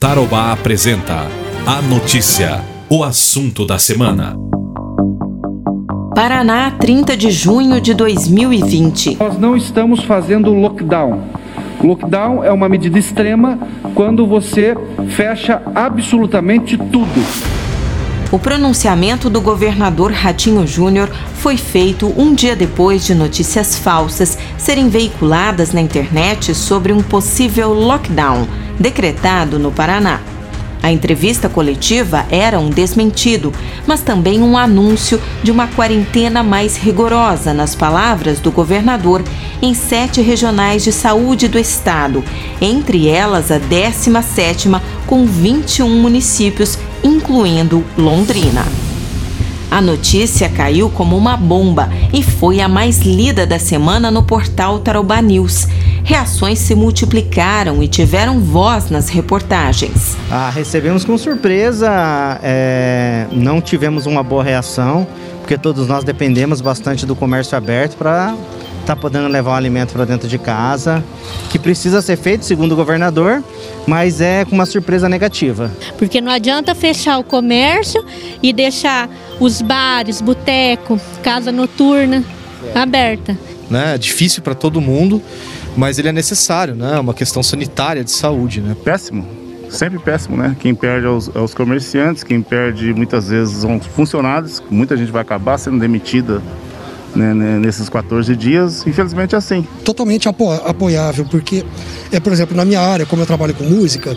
Tarobá apresenta a notícia, o assunto da semana. Paraná, 30 de junho de 2020. Nós não estamos fazendo lockdown. Lockdown é uma medida extrema quando você fecha absolutamente tudo. O pronunciamento do governador Ratinho Júnior foi feito um dia depois de notícias falsas serem veiculadas na internet sobre um possível lockdown decretado no Paraná. A entrevista coletiva era um desmentido, mas também um anúncio de uma quarentena mais rigorosa, nas palavras do governador, em sete regionais de saúde do estado, entre elas a 17ª, com 21 municípios, incluindo Londrina. A notícia caiu como uma bomba e foi a mais lida da semana no portal Tarobá News reações se multiplicaram e tiveram voz nas reportagens. Ah, recebemos com surpresa, é, não tivemos uma boa reação, porque todos nós dependemos bastante do comércio aberto para estar tá podendo levar o alimento para dentro de casa, que precisa ser feito, segundo o governador, mas é com uma surpresa negativa. Porque não adianta fechar o comércio e deixar os bares, boteco, casa noturna é. aberta. Né? É difícil para todo mundo mas ele é necessário, né? É uma questão sanitária de saúde, né? Péssimo. Sempre péssimo, né? Quem perde é os, é comerciantes, quem perde muitas vezes são os funcionários, muita gente vai acabar sendo demitida né, né nesses 14 dias, infelizmente é assim. Totalmente apo apoiável, porque, é, por exemplo, na minha área, como eu trabalho com música,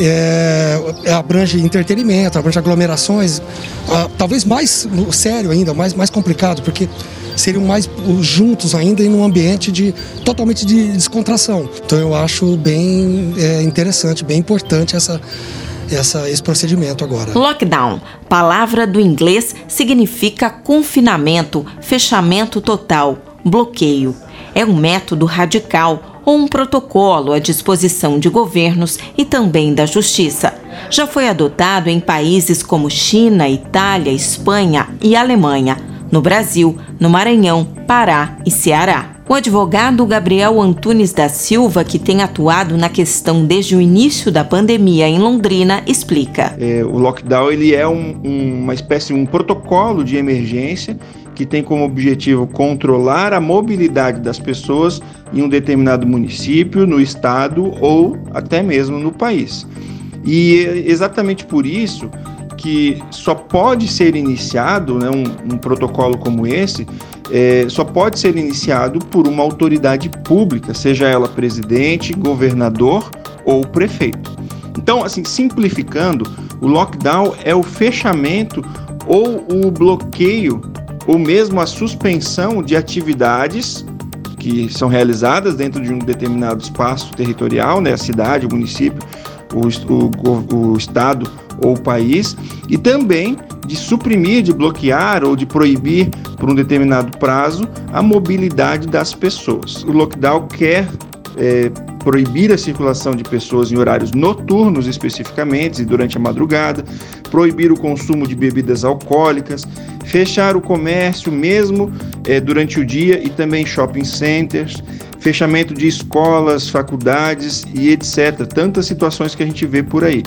é, é abrange entretenimento, abrange aglomerações, a, talvez mais sério ainda, mais, mais complicado, porque seriam mais juntos ainda em um ambiente de totalmente de descontração. Então eu acho bem é, interessante, bem importante essa essa, esse procedimento agora. Lockdown, palavra do inglês, significa confinamento, fechamento total, bloqueio. É um método radical ou um protocolo à disposição de governos e também da justiça. Já foi adotado em países como China, Itália, Espanha e Alemanha no Brasil, no Maranhão, Pará e Ceará. O advogado Gabriel Antunes da Silva, que tem atuado na questão desde o início da pandemia em Londrina, explica. É, o lockdown ele é um, um, uma espécie, um protocolo de emergência que tem como objetivo controlar a mobilidade das pessoas em um determinado município, no estado ou até mesmo no país. E exatamente por isso que só pode ser iniciado, né, um, um protocolo como esse, é, só pode ser iniciado por uma autoridade pública, seja ela presidente, governador ou prefeito. Então, assim, simplificando, o lockdown é o fechamento ou o bloqueio ou mesmo a suspensão de atividades que são realizadas dentro de um determinado espaço territorial, né, a cidade, o município, o, o, o estado ou país, e também de suprimir, de bloquear ou de proibir por um determinado prazo a mobilidade das pessoas. O lockdown quer é, proibir a circulação de pessoas em horários noturnos, especificamente, e durante a madrugada, proibir o consumo de bebidas alcoólicas, fechar o comércio mesmo é, durante o dia e também shopping centers, fechamento de escolas, faculdades e etc. Tantas situações que a gente vê por aí.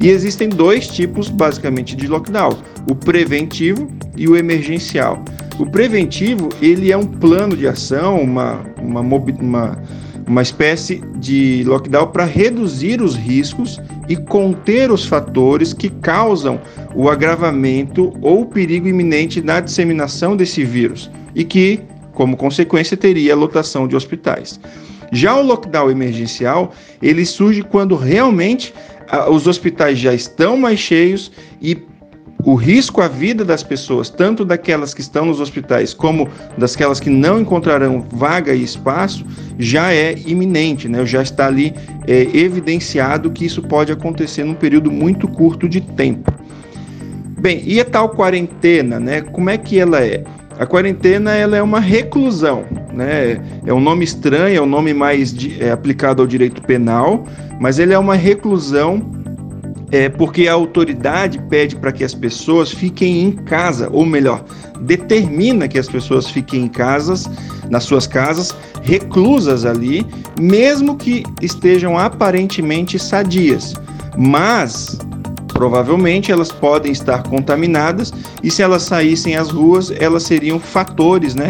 E existem dois tipos, basicamente, de lockdown: o preventivo e o emergencial. O preventivo ele é um plano de ação, uma, uma, uma, uma espécie de lockdown para reduzir os riscos e conter os fatores que causam o agravamento ou perigo iminente na disseminação desse vírus e que, como consequência, teria a lotação de hospitais. Já o lockdown emergencial, ele surge quando realmente os hospitais já estão mais cheios e o risco à vida das pessoas, tanto daquelas que estão nos hospitais como daquelas que não encontrarão vaga e espaço, já é iminente, né? já está ali é, evidenciado que isso pode acontecer num período muito curto de tempo. Bem, e a tal quarentena, né? Como é que ela é? A quarentena ela é uma reclusão, né? É um nome estranho, é um nome mais de, é, aplicado ao direito penal, mas ele é uma reclusão é, porque a autoridade pede para que as pessoas fiquem em casa, ou melhor, determina que as pessoas fiquem em casas, nas suas casas, reclusas ali, mesmo que estejam aparentemente sadias. Mas provavelmente elas podem estar contaminadas e se elas saíssem às ruas, elas seriam fatores, né,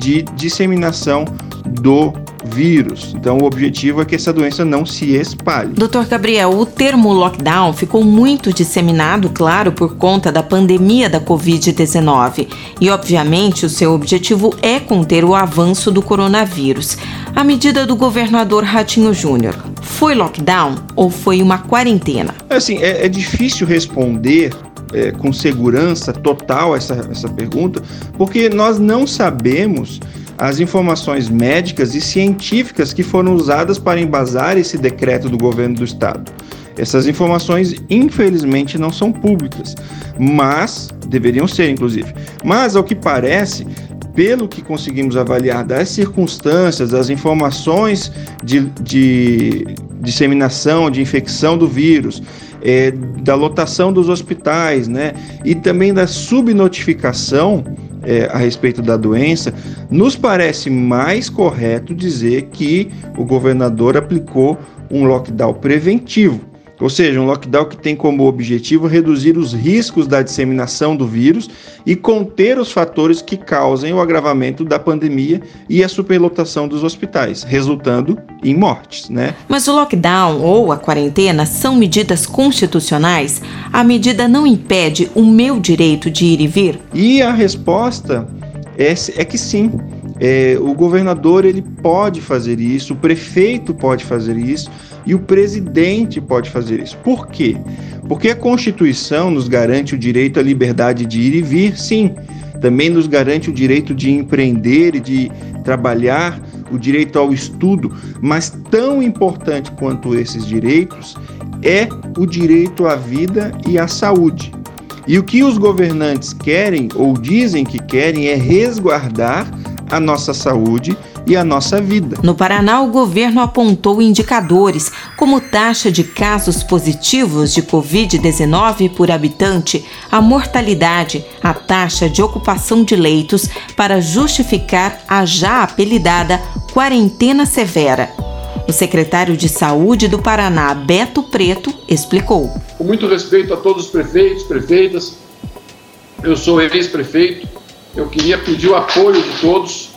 de disseminação do vírus. Então, o objetivo é que essa doença não se espalhe. Doutor Gabriel, o termo lockdown ficou muito disseminado, claro, por conta da pandemia da Covid-19. E, obviamente, o seu objetivo é conter o avanço do coronavírus. A medida do governador Ratinho Júnior foi lockdown ou foi uma quarentena? Assim, é, é difícil responder é, com segurança total essa, essa pergunta, porque nós não sabemos as informações médicas e científicas que foram usadas para embasar esse decreto do governo do estado. Essas informações, infelizmente, não são públicas, mas deveriam ser, inclusive. Mas, ao que parece, pelo que conseguimos avaliar das circunstâncias, das informações de, de disseminação, de infecção do vírus, é, da lotação dos hospitais, né, e também da subnotificação é, a respeito da doença, nos parece mais correto dizer que o governador aplicou um lockdown preventivo. Ou seja, um lockdown que tem como objetivo reduzir os riscos da disseminação do vírus e conter os fatores que causem o agravamento da pandemia e a superlotação dos hospitais, resultando em mortes, né? Mas o lockdown ou a quarentena são medidas constitucionais? A medida não impede o meu direito de ir e vir? E a resposta é, é que sim. É, o governador ele pode fazer isso, o prefeito pode fazer isso e o presidente pode fazer isso. Por quê? Porque a Constituição nos garante o direito à liberdade de ir e vir, sim. Também nos garante o direito de empreender e de trabalhar, o direito ao estudo, mas tão importante quanto esses direitos é o direito à vida e à saúde. E o que os governantes querem ou dizem que querem é resguardar a nossa saúde e a nossa vida. No Paraná, o governo apontou indicadores como taxa de casos positivos de Covid-19 por habitante, a mortalidade, a taxa de ocupação de leitos para justificar a já apelidada quarentena severa. O secretário de Saúde do Paraná, Beto Preto, explicou. Com muito respeito a todos os prefeitos, prefeitas, eu sou ex-prefeito, eu queria pedir o apoio de todos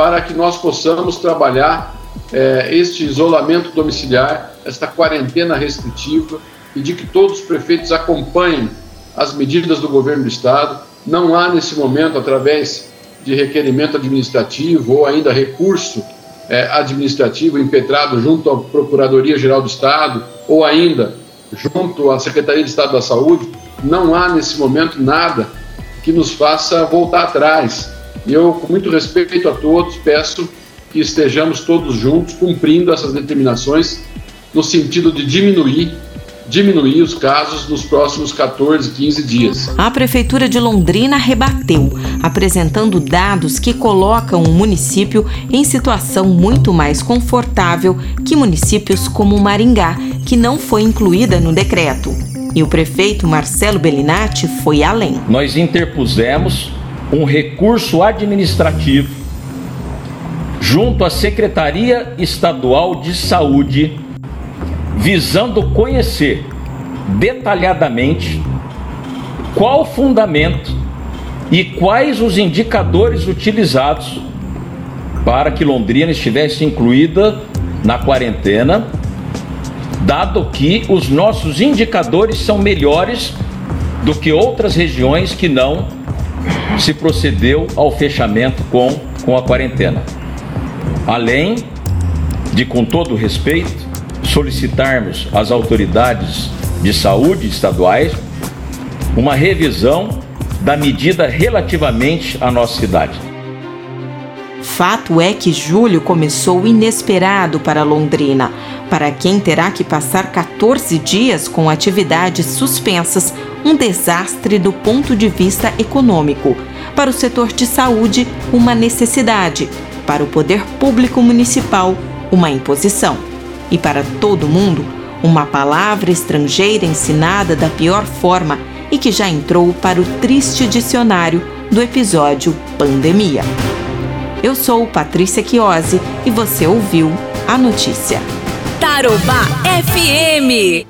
para que nós possamos trabalhar é, este isolamento domiciliar, esta quarentena restritiva, e de que todos os prefeitos acompanhem as medidas do governo do Estado. Não há, nesse momento, através de requerimento administrativo ou ainda recurso é, administrativo impetrado junto à Procuradoria-Geral do Estado ou ainda junto à Secretaria de Estado da Saúde, não há, nesse momento, nada que nos faça voltar atrás e eu, com muito respeito a todos, peço que estejamos todos juntos cumprindo essas determinações no sentido de diminuir diminuir os casos nos próximos 14, 15 dias. A Prefeitura de Londrina rebateu, apresentando dados que colocam o município em situação muito mais confortável que municípios como Maringá, que não foi incluída no decreto. E o prefeito Marcelo Bellinati foi além. Nós interpusemos um recurso administrativo junto à Secretaria Estadual de Saúde, visando conhecer detalhadamente qual o fundamento e quais os indicadores utilizados para que Londrina estivesse incluída na quarentena, dado que os nossos indicadores são melhores do que outras regiões que não se procedeu ao fechamento com, com a quarentena. Além de, com todo respeito, solicitarmos às autoridades de saúde estaduais uma revisão da medida relativamente à nossa cidade. Fato é que julho começou inesperado para Londrina, para quem terá que passar 14 dias com atividades suspensas, um desastre do ponto de vista econômico. Para o setor de saúde, uma necessidade. Para o poder público municipal, uma imposição. E para todo mundo, uma palavra estrangeira ensinada da pior forma e que já entrou para o triste dicionário do episódio Pandemia. Eu sou Patrícia Chiosi e você ouviu a notícia. Tarobá FM.